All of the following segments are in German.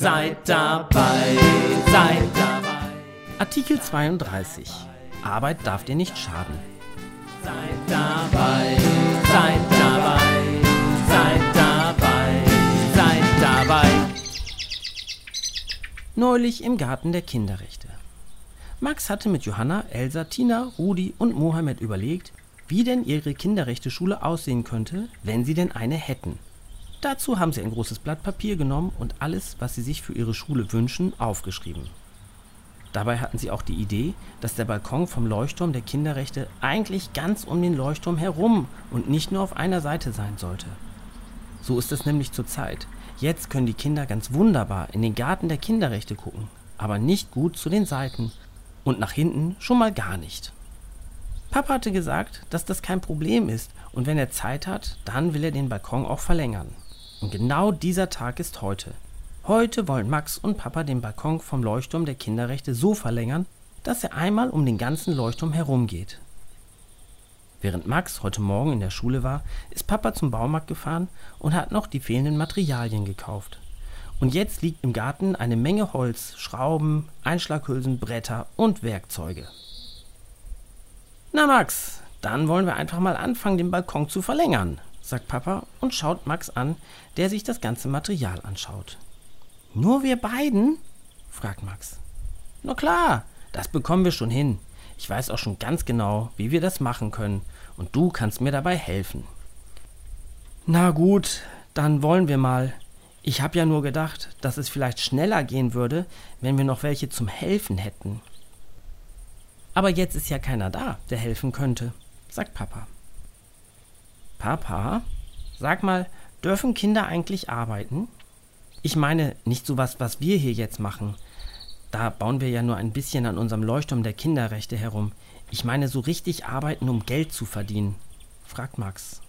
Seid dabei, seid dabei. Artikel 32. Arbeit darf dir nicht schaden. Seid dabei, seid dabei, seid dabei, seid dabei. Neulich im Garten der Kinderrechte. Max hatte mit Johanna, Elsa, Tina, Rudi und Mohammed überlegt, wie denn ihre Kinderrechte-Schule aussehen könnte, wenn sie denn eine hätten. Dazu haben sie ein großes Blatt Papier genommen und alles, was sie sich für ihre Schule wünschen, aufgeschrieben. Dabei hatten sie auch die Idee, dass der Balkon vom Leuchtturm der Kinderrechte eigentlich ganz um den Leuchtturm herum und nicht nur auf einer Seite sein sollte. So ist es nämlich zurzeit. Jetzt können die Kinder ganz wunderbar in den Garten der Kinderrechte gucken, aber nicht gut zu den Seiten und nach hinten schon mal gar nicht. Papa hatte gesagt, dass das kein Problem ist und wenn er Zeit hat, dann will er den Balkon auch verlängern. Und genau dieser Tag ist heute. Heute wollen Max und Papa den Balkon vom Leuchtturm der Kinderrechte so verlängern, dass er einmal um den ganzen Leuchtturm herumgeht. Während Max heute Morgen in der Schule war, ist Papa zum Baumarkt gefahren und hat noch die fehlenden Materialien gekauft. Und jetzt liegt im Garten eine Menge Holz, Schrauben, Einschlaghülsen, Bretter und Werkzeuge. Na Max, dann wollen wir einfach mal anfangen, den Balkon zu verlängern, sagt Papa und schaut Max an, der sich das ganze Material anschaut. Nur wir beiden? fragt Max. Na klar, das bekommen wir schon hin. Ich weiß auch schon ganz genau, wie wir das machen können, und du kannst mir dabei helfen. Na gut, dann wollen wir mal. Ich habe ja nur gedacht, dass es vielleicht schneller gehen würde, wenn wir noch welche zum Helfen hätten. Aber jetzt ist ja keiner da, der helfen könnte, sagt Papa. Papa, sag mal, dürfen Kinder eigentlich arbeiten? Ich meine nicht sowas, was wir hier jetzt machen. Da bauen wir ja nur ein bisschen an unserem Leuchtturm der Kinderrechte herum. Ich meine so richtig arbeiten, um Geld zu verdienen, fragt Max.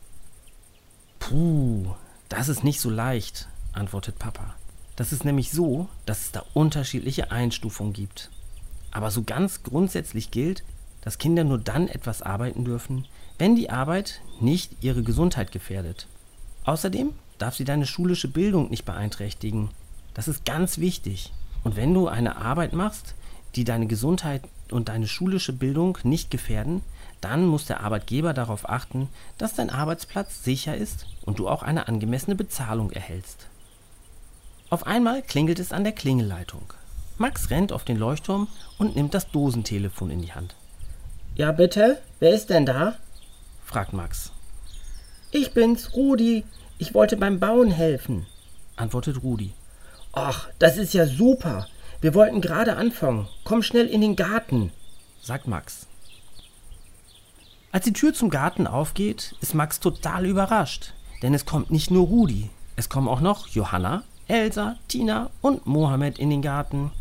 Puh, das ist nicht so leicht, antwortet Papa. Das ist nämlich so, dass es da unterschiedliche Einstufungen gibt. Aber so ganz grundsätzlich gilt, dass Kinder nur dann etwas arbeiten dürfen, wenn die Arbeit nicht ihre Gesundheit gefährdet. Außerdem darf sie deine schulische Bildung nicht beeinträchtigen. Das ist ganz wichtig. Und wenn du eine Arbeit machst, die deine Gesundheit und deine schulische Bildung nicht gefährden, dann muss der Arbeitgeber darauf achten, dass dein Arbeitsplatz sicher ist und du auch eine angemessene Bezahlung erhältst. Auf einmal klingelt es an der Klingelleitung. Max rennt auf den Leuchtturm und nimmt das Dosentelefon in die Hand. Ja, bitte? Wer ist denn da? fragt Max. Ich bin's, Rudi. Ich wollte beim Bauen helfen, antwortet Rudi. Ach, das ist ja super. Wir wollten gerade anfangen. Komm schnell in den Garten, sagt Max. Als die Tür zum Garten aufgeht, ist Max total überrascht, denn es kommt nicht nur Rudi, es kommen auch noch Johanna, Elsa, Tina und Mohammed in den Garten.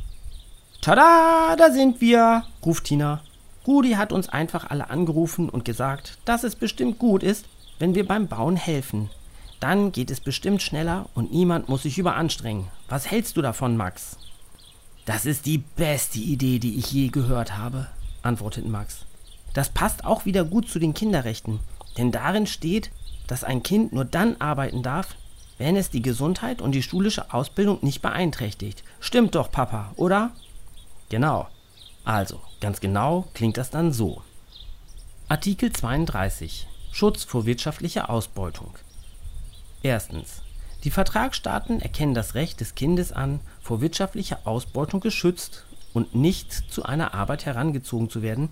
Tada, da sind wir, ruft Tina. Rudi hat uns einfach alle angerufen und gesagt, dass es bestimmt gut ist, wenn wir beim Bauen helfen. Dann geht es bestimmt schneller und niemand muss sich überanstrengen. Was hältst du davon, Max? Das ist die beste Idee, die ich je gehört habe, antwortet Max. Das passt auch wieder gut zu den Kinderrechten, denn darin steht, dass ein Kind nur dann arbeiten darf, wenn es die Gesundheit und die schulische Ausbildung nicht beeinträchtigt. Stimmt doch, Papa, oder? Genau. Also, ganz genau klingt das dann so. Artikel 32 Schutz vor wirtschaftlicher Ausbeutung. Erstens. Die Vertragsstaaten erkennen das Recht des Kindes an, vor wirtschaftlicher Ausbeutung geschützt und nicht zu einer Arbeit herangezogen zu werden,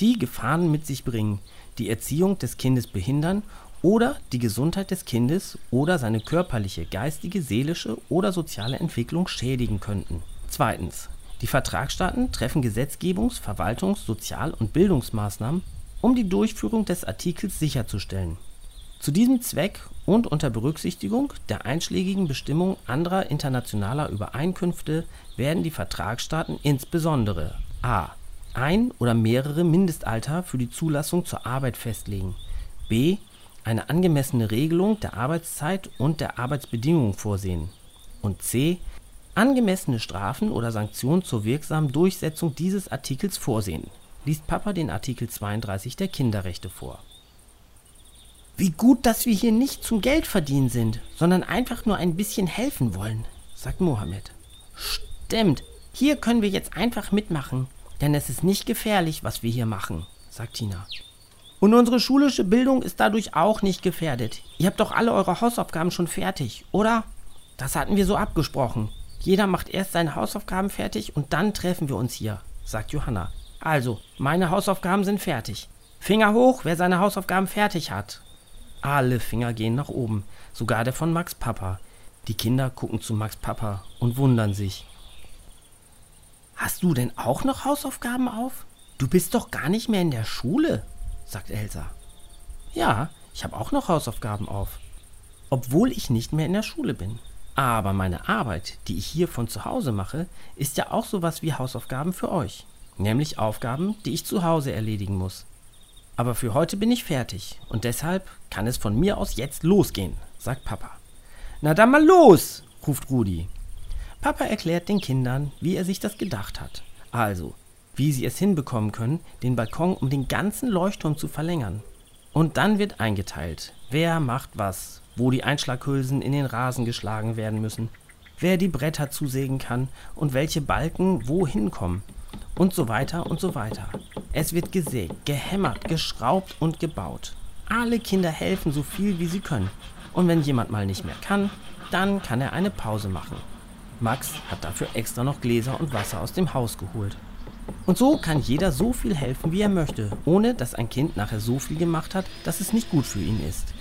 die Gefahren mit sich bringen, die Erziehung des Kindes behindern oder die Gesundheit des Kindes oder seine körperliche, geistige, seelische oder soziale Entwicklung schädigen könnten. Zweitens. Die Vertragsstaaten treffen Gesetzgebungs-, Verwaltungs-, Sozial- und Bildungsmaßnahmen, um die Durchführung des Artikels sicherzustellen. Zu diesem Zweck und unter Berücksichtigung der einschlägigen Bestimmungen anderer internationaler Übereinkünfte werden die Vertragsstaaten insbesondere a. ein oder mehrere Mindestalter für die Zulassung zur Arbeit festlegen, b. eine angemessene Regelung der Arbeitszeit und der Arbeitsbedingungen vorsehen und c. angemessene Strafen oder Sanktionen zur wirksamen Durchsetzung dieses Artikels vorsehen liest Papa den Artikel 32 der Kinderrechte vor. Wie gut, dass wir hier nicht zum Geldverdienen sind, sondern einfach nur ein bisschen helfen wollen, sagt Mohammed. Stimmt, hier können wir jetzt einfach mitmachen, denn es ist nicht gefährlich, was wir hier machen, sagt Tina. Und unsere schulische Bildung ist dadurch auch nicht gefährdet. Ihr habt doch alle eure Hausaufgaben schon fertig, oder? Das hatten wir so abgesprochen. Jeder macht erst seine Hausaufgaben fertig und dann treffen wir uns hier, sagt Johanna. Also, meine Hausaufgaben sind fertig. Finger hoch, wer seine Hausaufgaben fertig hat. Alle Finger gehen nach oben, sogar der von Max Papa. Die Kinder gucken zu Max Papa und wundern sich. Hast du denn auch noch Hausaufgaben auf? Du bist doch gar nicht mehr in der Schule, sagt Elsa. Ja, ich habe auch noch Hausaufgaben auf, obwohl ich nicht mehr in der Schule bin. Aber meine Arbeit, die ich hier von zu Hause mache, ist ja auch sowas wie Hausaufgaben für euch nämlich Aufgaben, die ich zu Hause erledigen muss. Aber für heute bin ich fertig und deshalb kann es von mir aus jetzt losgehen, sagt Papa. Na dann mal los, ruft Rudi. Papa erklärt den Kindern, wie er sich das gedacht hat. Also, wie sie es hinbekommen können, den Balkon um den ganzen Leuchtturm zu verlängern. Und dann wird eingeteilt, wer macht was, wo die Einschlaghülsen in den Rasen geschlagen werden müssen, wer die Bretter zusägen kann und welche Balken wohin kommen und so weiter und so weiter. Es wird gesägt, gehämmert, geschraubt und gebaut. Alle Kinder helfen so viel wie sie können. Und wenn jemand mal nicht mehr kann, dann kann er eine Pause machen. Max hat dafür extra noch Gläser und Wasser aus dem Haus geholt. Und so kann jeder so viel helfen, wie er möchte, ohne dass ein Kind nachher so viel gemacht hat, dass es nicht gut für ihn ist.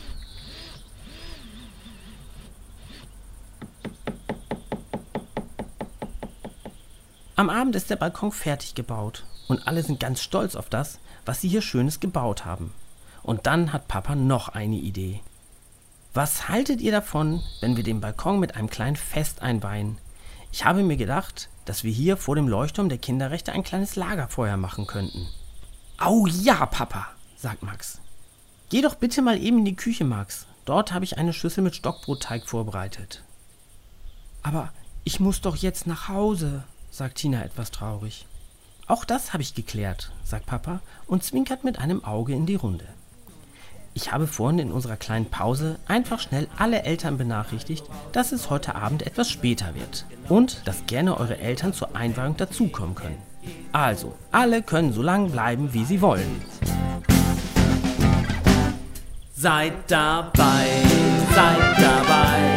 Am Abend ist der Balkon fertig gebaut und alle sind ganz stolz auf das, was sie hier Schönes gebaut haben. Und dann hat Papa noch eine Idee. Was haltet ihr davon, wenn wir den Balkon mit einem kleinen Fest einweihen? Ich habe mir gedacht, dass wir hier vor dem Leuchtturm der Kinderrechte ein kleines Lagerfeuer machen könnten. Au ja, Papa, sagt Max. Geh doch bitte mal eben in die Küche, Max. Dort habe ich eine Schüssel mit Stockbrotteig vorbereitet. Aber ich muss doch jetzt nach Hause, sagt Tina etwas traurig. Auch das habe ich geklärt, sagt Papa und zwinkert mit einem Auge in die Runde. Ich habe vorhin in unserer kleinen Pause einfach schnell alle Eltern benachrichtigt, dass es heute Abend etwas später wird und dass gerne eure Eltern zur Einweihung dazukommen können. Also, alle können so lang bleiben, wie sie wollen. Seid dabei, seid dabei